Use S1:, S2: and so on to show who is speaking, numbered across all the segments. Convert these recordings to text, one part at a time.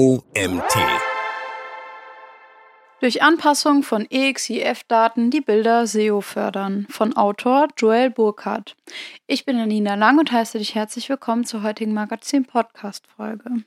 S1: OMT.
S2: Durch Anpassung von EXIF-Daten die Bilder SEO fördern. Von Autor Joel Burkhardt. Ich bin Anina Lang und heiße dich herzlich willkommen zur heutigen Magazin-Podcast-Folge.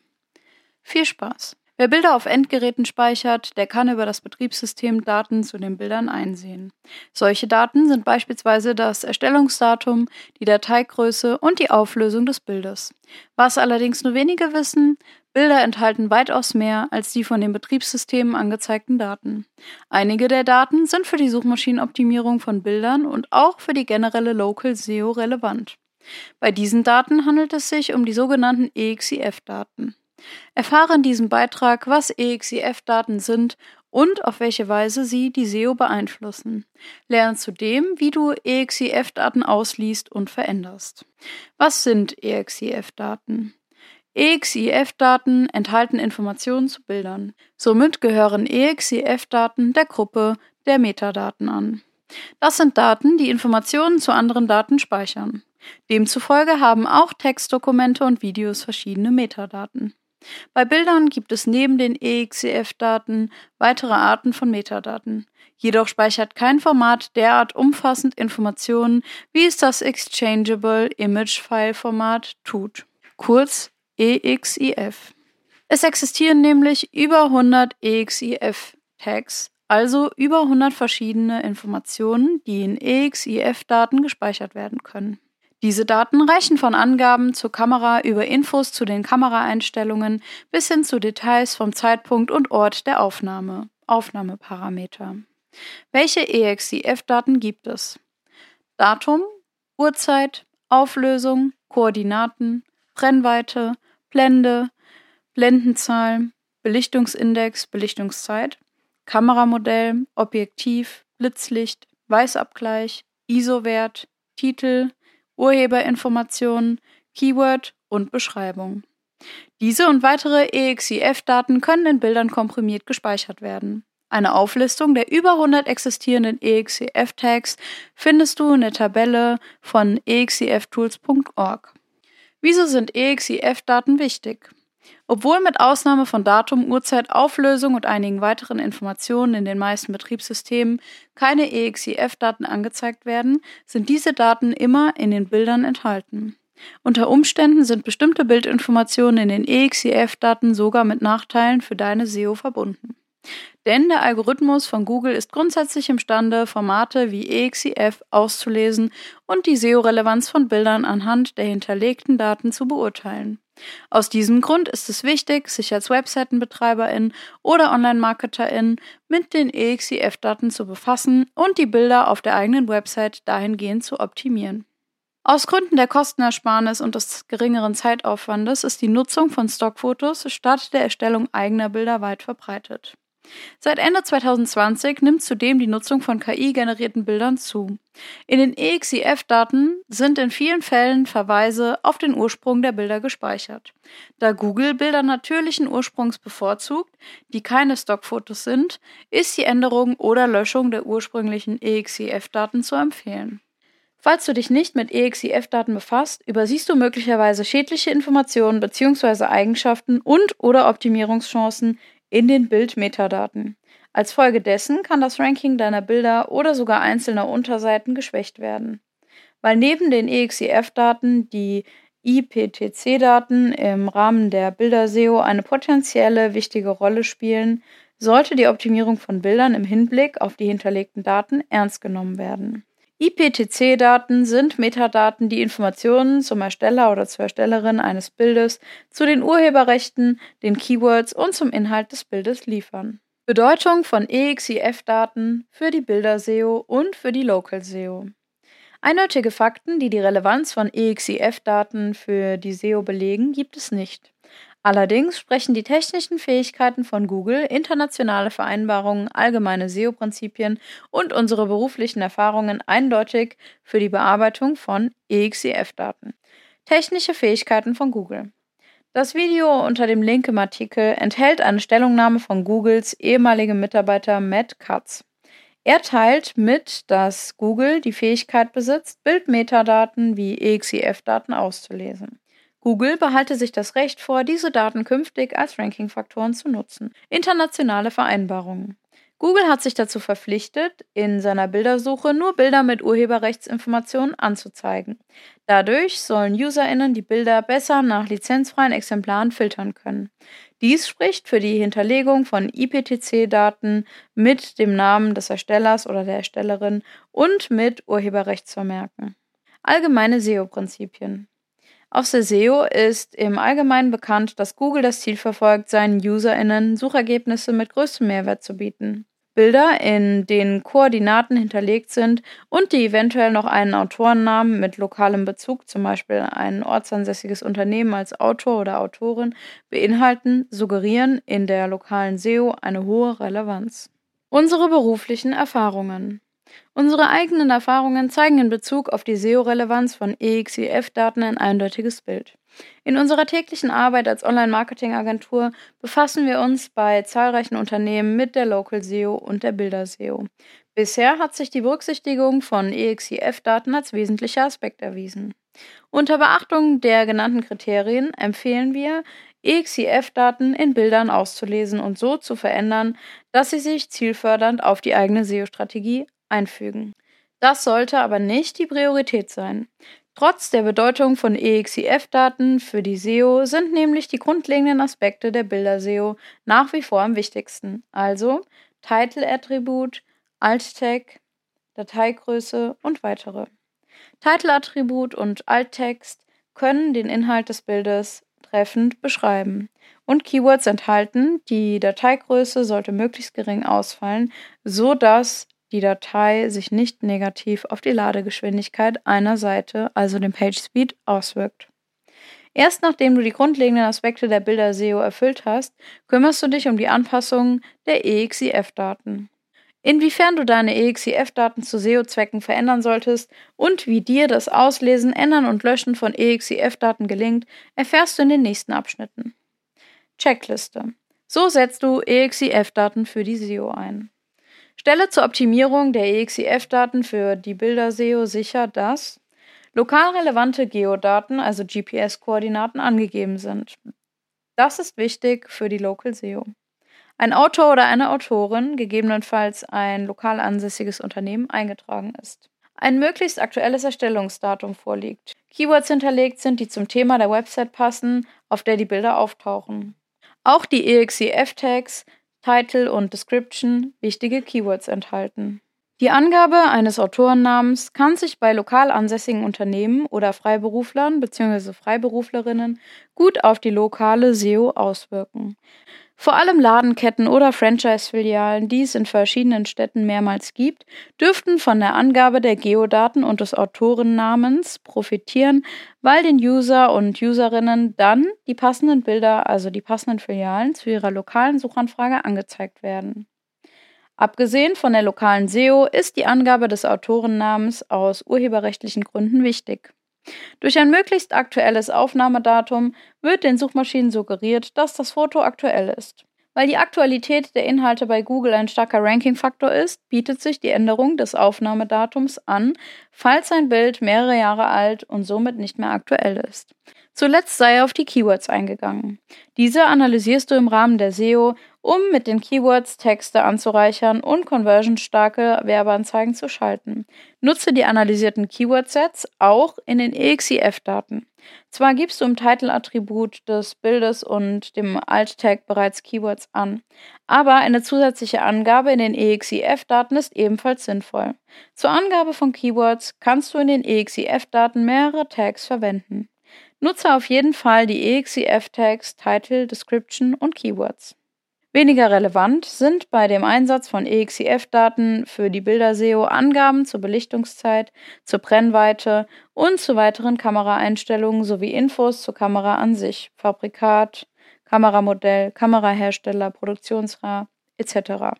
S2: Viel Spaß! Wer Bilder auf Endgeräten speichert, der kann über das Betriebssystem Daten zu den Bildern einsehen. Solche Daten sind beispielsweise das Erstellungsdatum, die Dateigröße und die Auflösung des Bildes. Was allerdings nur wenige wissen, Bilder enthalten weitaus mehr als die von den Betriebssystemen angezeigten Daten. Einige der Daten sind für die Suchmaschinenoptimierung von Bildern und auch für die generelle Local SEO relevant. Bei diesen Daten handelt es sich um die sogenannten EXIF-Daten. Erfahre in diesem Beitrag, was EXIF-Daten sind und auf welche Weise sie die SEO beeinflussen. Lerne zudem, wie du EXIF-Daten ausliest und veränderst. Was sind EXIF-Daten? EXIF-Daten enthalten Informationen zu Bildern. Somit gehören EXIF-Daten der Gruppe der Metadaten an. Das sind Daten, die Informationen zu anderen Daten speichern. Demzufolge haben auch Textdokumente und Videos verschiedene Metadaten. Bei Bildern gibt es neben den EXIF-Daten weitere Arten von Metadaten. Jedoch speichert kein Format derart umfassend Informationen, wie es das Exchangeable Image File Format tut, kurz EXIF. Es existieren nämlich über 100 EXIF-Tags, also über 100 verschiedene Informationen, die in EXIF-Daten gespeichert werden können. Diese Daten reichen von Angaben zur Kamera über Infos zu den Kameraeinstellungen bis hin zu Details vom Zeitpunkt und Ort der Aufnahme, Aufnahmeparameter. Welche EXIF-Daten gibt es? Datum, Uhrzeit, Auflösung, Koordinaten, Brennweite, Blende, Blendenzahl, Belichtungsindex, Belichtungszeit, Kameramodell, Objektiv, Blitzlicht, Weißabgleich, ISO-Wert, Titel, Urheberinformationen, Keyword und Beschreibung. Diese und weitere EXIF-Daten können in Bildern komprimiert gespeichert werden. Eine Auflistung der über 100 existierenden EXIF-Tags findest du in der Tabelle von exiftools.org. Wieso sind EXIF-Daten wichtig? Obwohl mit Ausnahme von Datum, Uhrzeit, Auflösung und einigen weiteren Informationen in den meisten Betriebssystemen keine EXIF-Daten angezeigt werden, sind diese Daten immer in den Bildern enthalten. Unter Umständen sind bestimmte Bildinformationen in den EXIF-Daten sogar mit Nachteilen für deine SEO verbunden. Denn der Algorithmus von Google ist grundsätzlich imstande, Formate wie EXIF auszulesen und die SEO-Relevanz von Bildern anhand der hinterlegten Daten zu beurteilen. Aus diesem Grund ist es wichtig, sich als Webseitenbetreiberin oder Online-Marketerin mit den EXIF-Daten zu befassen und die Bilder auf der eigenen Website dahingehend zu optimieren. Aus Gründen der Kostenersparnis und des geringeren Zeitaufwandes ist die Nutzung von Stockfotos statt der Erstellung eigener Bilder weit verbreitet. Seit Ende 2020 nimmt zudem die Nutzung von KI-generierten Bildern zu. In den EXIF-Daten sind in vielen Fällen Verweise auf den Ursprung der Bilder gespeichert. Da Google Bilder natürlichen Ursprungs bevorzugt, die keine Stockfotos sind, ist die Änderung oder Löschung der ursprünglichen EXIF-Daten zu empfehlen. Falls du dich nicht mit EXIF-Daten befasst, übersiehst du möglicherweise schädliche Informationen bzw. Eigenschaften und/oder Optimierungschancen in den Bildmetadaten. Als Folge dessen kann das Ranking deiner Bilder oder sogar einzelner Unterseiten geschwächt werden. Weil neben den EXIF-Daten die IPTC-Daten im Rahmen der Bilder-SEO eine potenzielle wichtige Rolle spielen, sollte die Optimierung von Bildern im Hinblick auf die hinterlegten Daten ernst genommen werden. IPTC-Daten sind Metadaten, die Informationen zum Ersteller oder zur Erstellerin eines Bildes, zu den Urheberrechten, den Keywords und zum Inhalt des Bildes liefern. Bedeutung von EXIF-Daten für die Bilder-SEO und für die Local-SEO. Eindeutige Fakten, die die Relevanz von EXIF-Daten für die SEO belegen, gibt es nicht. Allerdings sprechen die technischen Fähigkeiten von Google, internationale Vereinbarungen, allgemeine SEO-Prinzipien und unsere beruflichen Erfahrungen eindeutig für die Bearbeitung von EXIF-Daten. Technische Fähigkeiten von Google. Das Video unter dem Link im Artikel enthält eine Stellungnahme von Googles ehemaligem Mitarbeiter Matt Katz. Er teilt mit, dass Google die Fähigkeit besitzt, Bildmetadaten wie EXIF-Daten auszulesen. Google behalte sich das Recht vor, diese Daten künftig als Rankingfaktoren zu nutzen. Internationale Vereinbarungen. Google hat sich dazu verpflichtet, in seiner Bildersuche nur Bilder mit Urheberrechtsinformationen anzuzeigen. Dadurch sollen UserInnen die Bilder besser nach lizenzfreien Exemplaren filtern können. Dies spricht für die Hinterlegung von IPTC-Daten mit dem Namen des Erstellers oder der Erstellerin und mit Urheberrechtsvermerken. Allgemeine SEO-Prinzipien. Der SEO ist im Allgemeinen bekannt, dass Google das Ziel verfolgt, seinen UserInnen Suchergebnisse mit größtem Mehrwert zu bieten. Bilder, in denen Koordinaten hinterlegt sind und die eventuell noch einen Autorennamen mit lokalem Bezug, zum Beispiel ein ortsansässiges Unternehmen als Autor oder Autorin, beinhalten, suggerieren in der lokalen SEO eine hohe Relevanz. Unsere beruflichen Erfahrungen. Unsere eigenen Erfahrungen zeigen in Bezug auf die SEO-Relevanz von EXIF-Daten ein eindeutiges Bild. In unserer täglichen Arbeit als Online-Marketing-Agentur befassen wir uns bei zahlreichen Unternehmen mit der Local SEO und der Bilder-SEO. Bisher hat sich die Berücksichtigung von EXIF-Daten als wesentlicher Aspekt erwiesen. Unter Beachtung der genannten Kriterien empfehlen wir, EXIF-Daten in Bildern auszulesen und so zu verändern, dass sie sich zielfördernd auf die eigene SEO-Strategie einfügen. Das sollte aber nicht die Priorität sein. Trotz der Bedeutung von EXIF-Daten für die SEO sind nämlich die grundlegenden Aspekte der Bilder-SEO nach wie vor am wichtigsten, also Title-Attribut, Alt-Tag, Dateigröße und weitere. Title-Attribut und Alttext können den Inhalt des Bildes treffend beschreiben und Keywords enthalten. Die Dateigröße sollte möglichst gering ausfallen, so dass die Datei sich nicht negativ auf die Ladegeschwindigkeit einer Seite, also dem PageSpeed, auswirkt. Erst nachdem du die grundlegenden Aspekte der Bilder-SEO erfüllt hast, kümmerst du dich um die Anpassung der EXIF-Daten. Inwiefern du deine EXIF-Daten zu SEO-Zwecken verändern solltest und wie dir das Auslesen, Ändern und Löschen von EXIF-Daten gelingt, erfährst du in den nächsten Abschnitten. Checkliste. So setzt du EXIF-Daten für die SEO ein. Stelle zur Optimierung der EXIF-Daten für die Bilder-SEO sicher, dass lokal relevante Geodaten, also GPS-Koordinaten, angegeben sind. Das ist wichtig für die Local SEO. Ein Autor oder eine Autorin, gegebenenfalls ein lokal ansässiges Unternehmen, eingetragen ist. Ein möglichst aktuelles Erstellungsdatum vorliegt. Keywords hinterlegt sind, die zum Thema der Website passen, auf der die Bilder auftauchen. Auch die EXIF-Tags Title und Description wichtige Keywords enthalten. Die Angabe eines Autorennamens kann sich bei lokal ansässigen Unternehmen oder Freiberuflern bzw. Freiberuflerinnen gut auf die lokale SEO auswirken. Vor allem Ladenketten oder Franchise-Filialen, die es in verschiedenen Städten mehrmals gibt, dürften von der Angabe der Geodaten und des Autorennamens profitieren, weil den User und Userinnen dann die passenden Bilder, also die passenden Filialen zu ihrer lokalen Suchanfrage angezeigt werden. Abgesehen von der lokalen SEO ist die Angabe des Autorennamens aus urheberrechtlichen Gründen wichtig. Durch ein möglichst aktuelles Aufnahmedatum wird den Suchmaschinen suggeriert, dass das Foto aktuell ist. Weil die Aktualität der Inhalte bei Google ein starker Rankingfaktor ist, bietet sich die Änderung des Aufnahmedatums an, falls ein Bild mehrere Jahre alt und somit nicht mehr aktuell ist. Zuletzt sei auf die Keywords eingegangen. Diese analysierst du im Rahmen der SEO, um mit den Keywords Texte anzureichern und conversionstarke Werbeanzeigen zu schalten. Nutze die analysierten Keyword-Sets auch in den EXIF-Daten. Zwar gibst du im Title-Attribut des Bildes und dem Alt-Tag bereits Keywords an, aber eine zusätzliche Angabe in den EXIF-Daten ist ebenfalls sinnvoll. Zur Angabe von Keywords kannst du in den EXIF-Daten mehrere Tags verwenden. Nutze auf jeden Fall die EXIF-Tags Title, Description und Keywords. Weniger relevant sind bei dem Einsatz von EXIF-Daten für die Bilder-SEO Angaben zur Belichtungszeit, zur Brennweite und zu weiteren Kameraeinstellungen sowie Infos zur Kamera an sich, Fabrikat, Kameramodell, Kamerahersteller, Produktionsrat etc.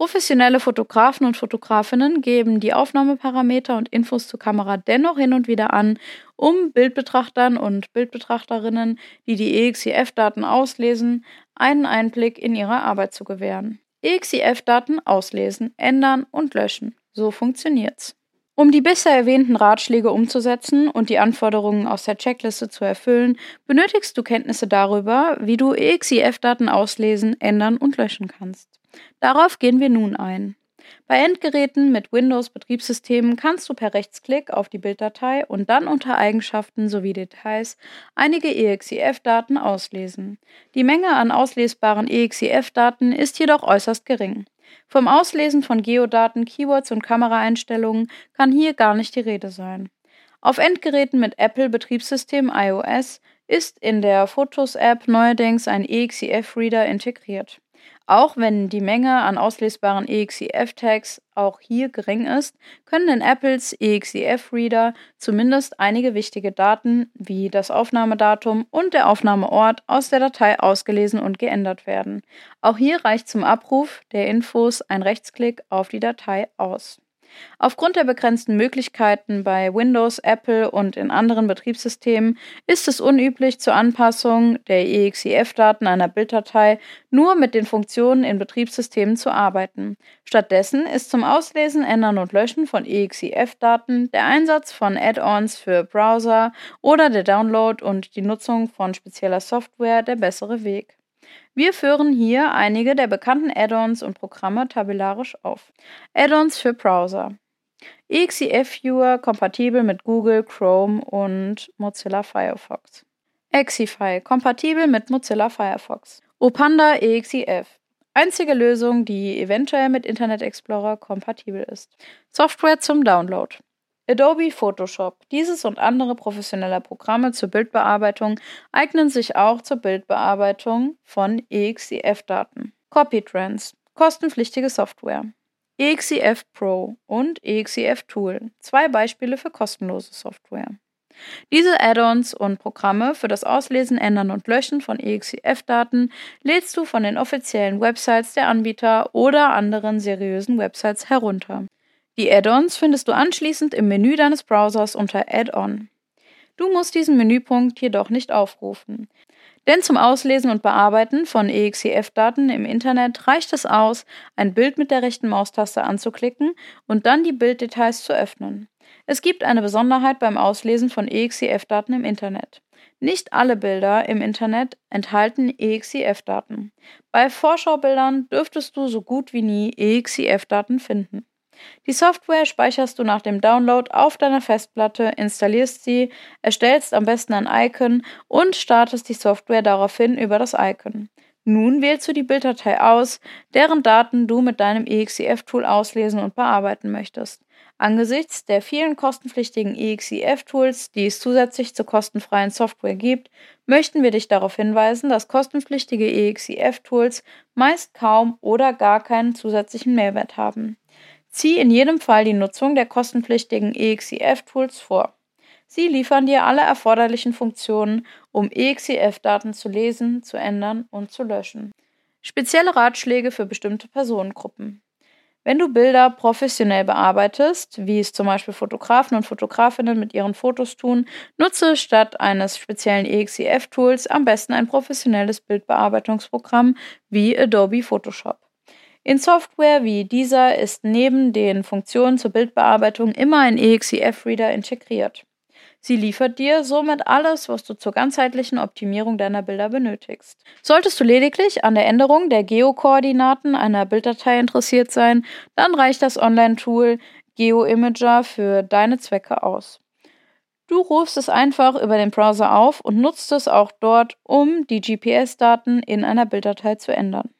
S2: Professionelle Fotografen und Fotografinnen geben die Aufnahmeparameter und Infos zur Kamera dennoch hin und wieder an, um Bildbetrachtern und Bildbetrachterinnen, die die EXIF-Daten auslesen, einen Einblick in ihre Arbeit zu gewähren. EXIF-Daten auslesen, ändern und löschen. So funktioniert's. Um die bisher erwähnten Ratschläge umzusetzen und die Anforderungen aus der Checkliste zu erfüllen, benötigst du Kenntnisse darüber, wie du EXIF-Daten auslesen, ändern und löschen kannst. Darauf gehen wir nun ein. Bei Endgeräten mit Windows-Betriebssystemen kannst du per Rechtsklick auf die Bilddatei und dann unter Eigenschaften sowie Details einige EXIF-Daten auslesen. Die Menge an auslesbaren EXIF-Daten ist jedoch äußerst gering. Vom Auslesen von Geodaten, Keywords und Kameraeinstellungen kann hier gar nicht die Rede sein. Auf Endgeräten mit Apple-Betriebssystem iOS ist in der Fotos-App neuerdings ein EXIF-Reader integriert. Auch wenn die Menge an auslesbaren EXIF-Tags auch hier gering ist, können in Apples EXIF-Reader zumindest einige wichtige Daten wie das Aufnahmedatum und der Aufnahmeort aus der Datei ausgelesen und geändert werden. Auch hier reicht zum Abruf der Infos ein Rechtsklick auf die Datei aus. Aufgrund der begrenzten Möglichkeiten bei Windows, Apple und in anderen Betriebssystemen ist es unüblich, zur Anpassung der EXIF-Daten einer Bilddatei nur mit den Funktionen in Betriebssystemen zu arbeiten. Stattdessen ist zum Auslesen, Ändern und Löschen von EXIF-Daten der Einsatz von Add-ons für Browser oder der Download und die Nutzung von spezieller Software der bessere Weg. Wir führen hier einige der bekannten Add-ons und Programme tabellarisch auf. Add-ons für Browser. EXIF Viewer kompatibel mit Google, Chrome und Mozilla Firefox. Exify kompatibel mit Mozilla Firefox. Opanda EXIF einzige Lösung, die eventuell mit Internet Explorer kompatibel ist. Software zum Download. Adobe Photoshop. Dieses und andere professionelle Programme zur Bildbearbeitung eignen sich auch zur Bildbearbeitung von EXIF-Daten. CopyTrans. Kostenpflichtige Software. EXIF Pro und EXIF Tool. Zwei Beispiele für kostenlose Software. Diese Add-ons und Programme für das Auslesen, Ändern und Löschen von EXIF-Daten lädst du von den offiziellen Websites der Anbieter oder anderen seriösen Websites herunter. Die Add-ons findest du anschließend im Menü deines Browsers unter Add-on. Du musst diesen Menüpunkt jedoch nicht aufrufen. Denn zum Auslesen und Bearbeiten von EXIF-Daten im Internet reicht es aus, ein Bild mit der rechten Maustaste anzuklicken und dann die Bilddetails zu öffnen. Es gibt eine Besonderheit beim Auslesen von EXIF-Daten im Internet. Nicht alle Bilder im Internet enthalten EXIF-Daten. Bei Vorschaubildern dürftest du so gut wie nie EXIF-Daten finden. Die Software speicherst du nach dem Download auf deiner Festplatte, installierst sie, erstellst am besten ein Icon und startest die Software daraufhin über das Icon. Nun wählst du die Bilddatei aus, deren Daten du mit deinem EXIF-Tool auslesen und bearbeiten möchtest. Angesichts der vielen kostenpflichtigen EXIF-Tools, die es zusätzlich zur kostenfreien Software gibt, möchten wir dich darauf hinweisen, dass kostenpflichtige EXIF-Tools meist kaum oder gar keinen zusätzlichen Mehrwert haben. Zieh in jedem Fall die Nutzung der kostenpflichtigen EXIF-Tools vor. Sie liefern dir alle erforderlichen Funktionen, um EXIF-Daten zu lesen, zu ändern und zu löschen. Spezielle Ratschläge für bestimmte Personengruppen. Wenn du Bilder professionell bearbeitest, wie es zum Beispiel Fotografen und Fotografinnen mit ihren Fotos tun, nutze statt eines speziellen EXIF-Tools am besten ein professionelles Bildbearbeitungsprogramm wie Adobe Photoshop. In Software wie dieser ist neben den Funktionen zur Bildbearbeitung immer ein EXIF-Reader integriert. Sie liefert dir somit alles, was du zur ganzheitlichen Optimierung deiner Bilder benötigst. Solltest du lediglich an der Änderung der Geokoordinaten einer Bilddatei interessiert sein, dann reicht das Online-Tool GeoImager für deine Zwecke aus. Du rufst es einfach über den Browser auf und nutzt es auch dort, um die GPS-Daten in einer Bilddatei zu ändern.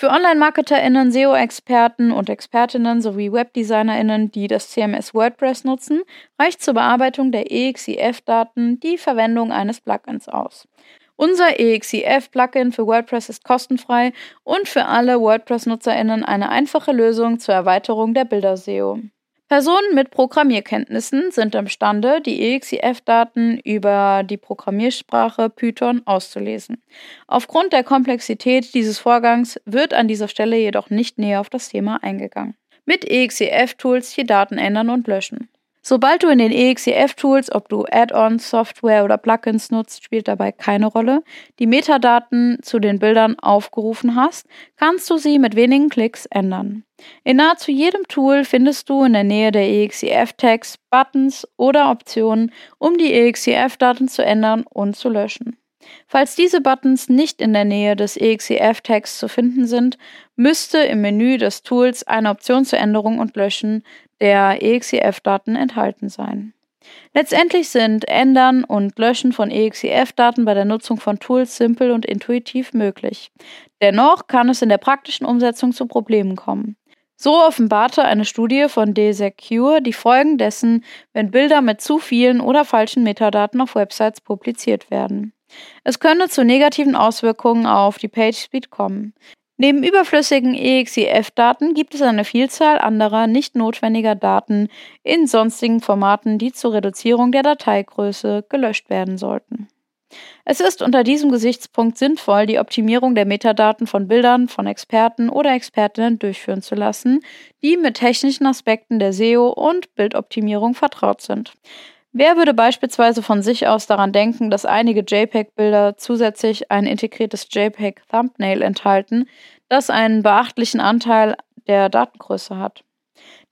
S2: Für Online-MarketerInnen, SEO-Experten und Expertinnen sowie WebdesignerInnen, die das CMS WordPress nutzen, reicht zur Bearbeitung der EXIF-Daten die Verwendung eines Plugins aus. Unser EXIF-Plugin für WordPress ist kostenfrei und für alle WordPress-NutzerInnen eine einfache Lösung zur Erweiterung der Bilder-SEO. Personen mit Programmierkenntnissen sind imstande, die EXIF-Daten über die Programmiersprache Python auszulesen. Aufgrund der Komplexität dieses Vorgangs wird an dieser Stelle jedoch nicht näher auf das Thema eingegangen. Mit EXIF-Tools die Daten ändern und löschen. Sobald du in den EXEF-Tools, ob du Add-ons, Software oder Plugins nutzt, spielt dabei keine Rolle, die Metadaten zu den Bildern aufgerufen hast, kannst du sie mit wenigen Klicks ändern. In nahezu jedem Tool findest du in der Nähe der EXEF-Tags Buttons oder Optionen, um die EXEF-Daten zu ändern und zu löschen. Falls diese Buttons nicht in der Nähe des EXEF-Tags zu finden sind, müsste im Menü des Tools eine Option zur Änderung und Löschen der EXEF-Daten enthalten sein. Letztendlich sind Ändern und Löschen von EXEF-Daten bei der Nutzung von Tools simpel und intuitiv möglich. Dennoch kann es in der praktischen Umsetzung zu Problemen kommen. So offenbarte eine Studie von DSecure die Folgen dessen, wenn Bilder mit zu vielen oder falschen Metadaten auf Websites publiziert werden. Es könne zu negativen Auswirkungen auf die PageSpeed kommen. Neben überflüssigen EXIF-Daten gibt es eine Vielzahl anderer nicht notwendiger Daten in sonstigen Formaten, die zur Reduzierung der Dateigröße gelöscht werden sollten. Es ist unter diesem Gesichtspunkt sinnvoll, die Optimierung der Metadaten von Bildern von Experten oder Expertinnen durchführen zu lassen, die mit technischen Aspekten der SEO und Bildoptimierung vertraut sind. Wer würde beispielsweise von sich aus daran denken, dass einige JPEG-Bilder zusätzlich ein integriertes JPEG-Thumbnail enthalten, das einen beachtlichen Anteil der Datengröße hat?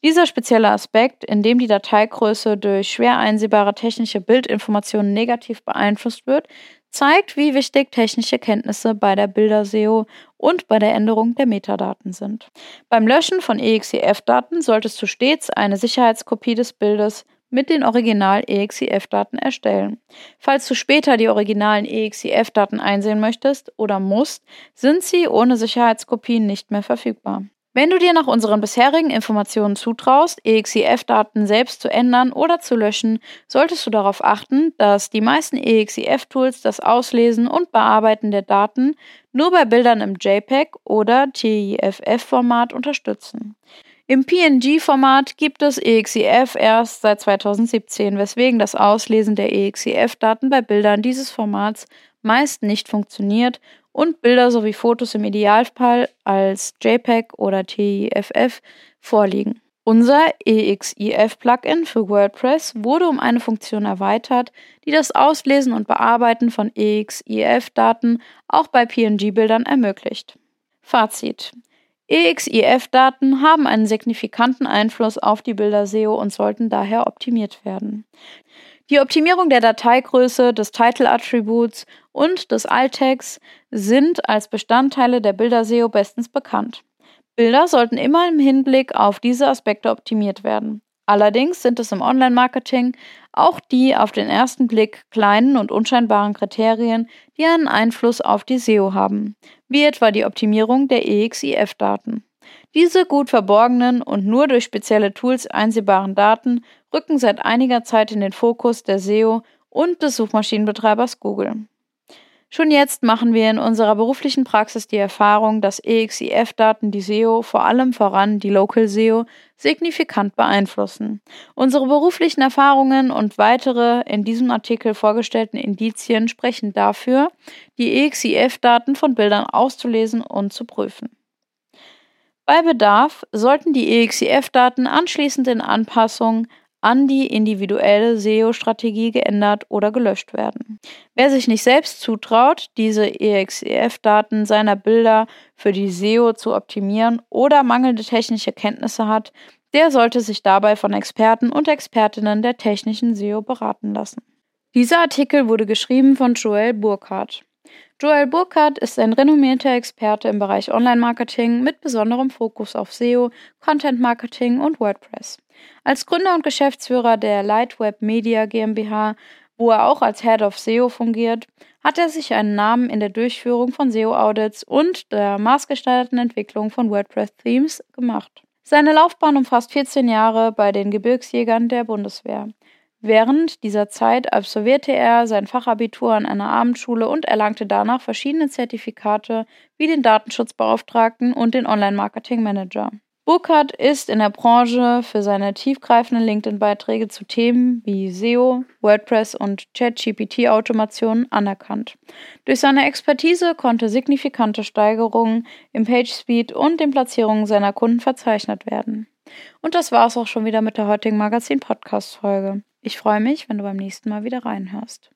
S2: Dieser spezielle Aspekt, in dem die Dateigröße durch schwer einsehbare technische Bildinformationen negativ beeinflusst wird, zeigt, wie wichtig technische Kenntnisse bei der Bilder-SEO und bei der Änderung der Metadaten sind. Beim Löschen von EXEF-Daten solltest du stets eine Sicherheitskopie des Bildes mit den Original-EXIF-Daten erstellen. Falls du später die originalen EXIF-Daten einsehen möchtest oder musst, sind sie ohne Sicherheitskopien nicht mehr verfügbar. Wenn du dir nach unseren bisherigen Informationen zutraust, EXIF-Daten selbst zu ändern oder zu löschen, solltest du darauf achten, dass die meisten EXIF-Tools das Auslesen und Bearbeiten der Daten nur bei Bildern im JPEG oder TIFF-Format unterstützen. Im PNG-Format gibt es EXIF erst seit 2017, weswegen das Auslesen der EXIF-Daten bei Bildern dieses Formats meist nicht funktioniert und Bilder sowie Fotos im Idealfall als JPEG oder TIFF vorliegen. Unser EXIF-Plugin für WordPress wurde um eine Funktion erweitert, die das Auslesen und Bearbeiten von EXIF-Daten auch bei PNG-Bildern ermöglicht. Fazit. EXIF-Daten haben einen signifikanten Einfluss auf die Bilder-SEO und sollten daher optimiert werden. Die Optimierung der Dateigröße, des Title-Attributs und des Alt-Tags sind als Bestandteile der Bilder-SEO bestens bekannt. Bilder sollten immer im Hinblick auf diese Aspekte optimiert werden. Allerdings sind es im Online-Marketing auch die auf den ersten Blick kleinen und unscheinbaren Kriterien, die einen Einfluss auf die SEO haben, wie etwa die Optimierung der EXIF-Daten. Diese gut verborgenen und nur durch spezielle Tools einsehbaren Daten rücken seit einiger Zeit in den Fokus der SEO und des Suchmaschinenbetreibers Google. Schon jetzt machen wir in unserer beruflichen Praxis die Erfahrung, dass EXIF-Daten die SEO, vor allem voran die Local SEO, signifikant beeinflussen. Unsere beruflichen Erfahrungen und weitere in diesem Artikel vorgestellten Indizien sprechen dafür, die EXIF-Daten von Bildern auszulesen und zu prüfen. Bei Bedarf sollten die EXIF-Daten anschließend in Anpassung an die individuelle SEO-Strategie geändert oder gelöscht werden. Wer sich nicht selbst zutraut, diese EXEF-Daten seiner Bilder für die SEO zu optimieren oder mangelnde technische Kenntnisse hat, der sollte sich dabei von Experten und Expertinnen der technischen SEO beraten lassen. Dieser Artikel wurde geschrieben von Joel Burkhardt. Joel Burkhardt ist ein renommierter Experte im Bereich Online-Marketing mit besonderem Fokus auf SEO, Content-Marketing und WordPress. Als Gründer und Geschäftsführer der Lightweb Media GmbH, wo er auch als Head of SEO fungiert, hat er sich einen Namen in der Durchführung von SEO-Audits und der maßgeschneiderten Entwicklung von WordPress-Themes gemacht. Seine Laufbahn umfasst 14 Jahre bei den Gebirgsjägern der Bundeswehr. Während dieser Zeit absolvierte er sein Fachabitur an einer Abendschule und erlangte danach verschiedene Zertifikate wie den Datenschutzbeauftragten und den Online-Marketing-Manager. Burkhardt ist in der Branche für seine tiefgreifenden LinkedIn-Beiträge zu Themen wie SEO, WordPress und ChatGPT-Automation anerkannt. Durch seine Expertise konnte signifikante Steigerungen im PageSpeed und den Platzierungen seiner Kunden verzeichnet werden. Und das war es auch schon wieder mit der heutigen Magazin-Podcast-Folge. Ich freue mich, wenn du beim nächsten Mal wieder reinhörst.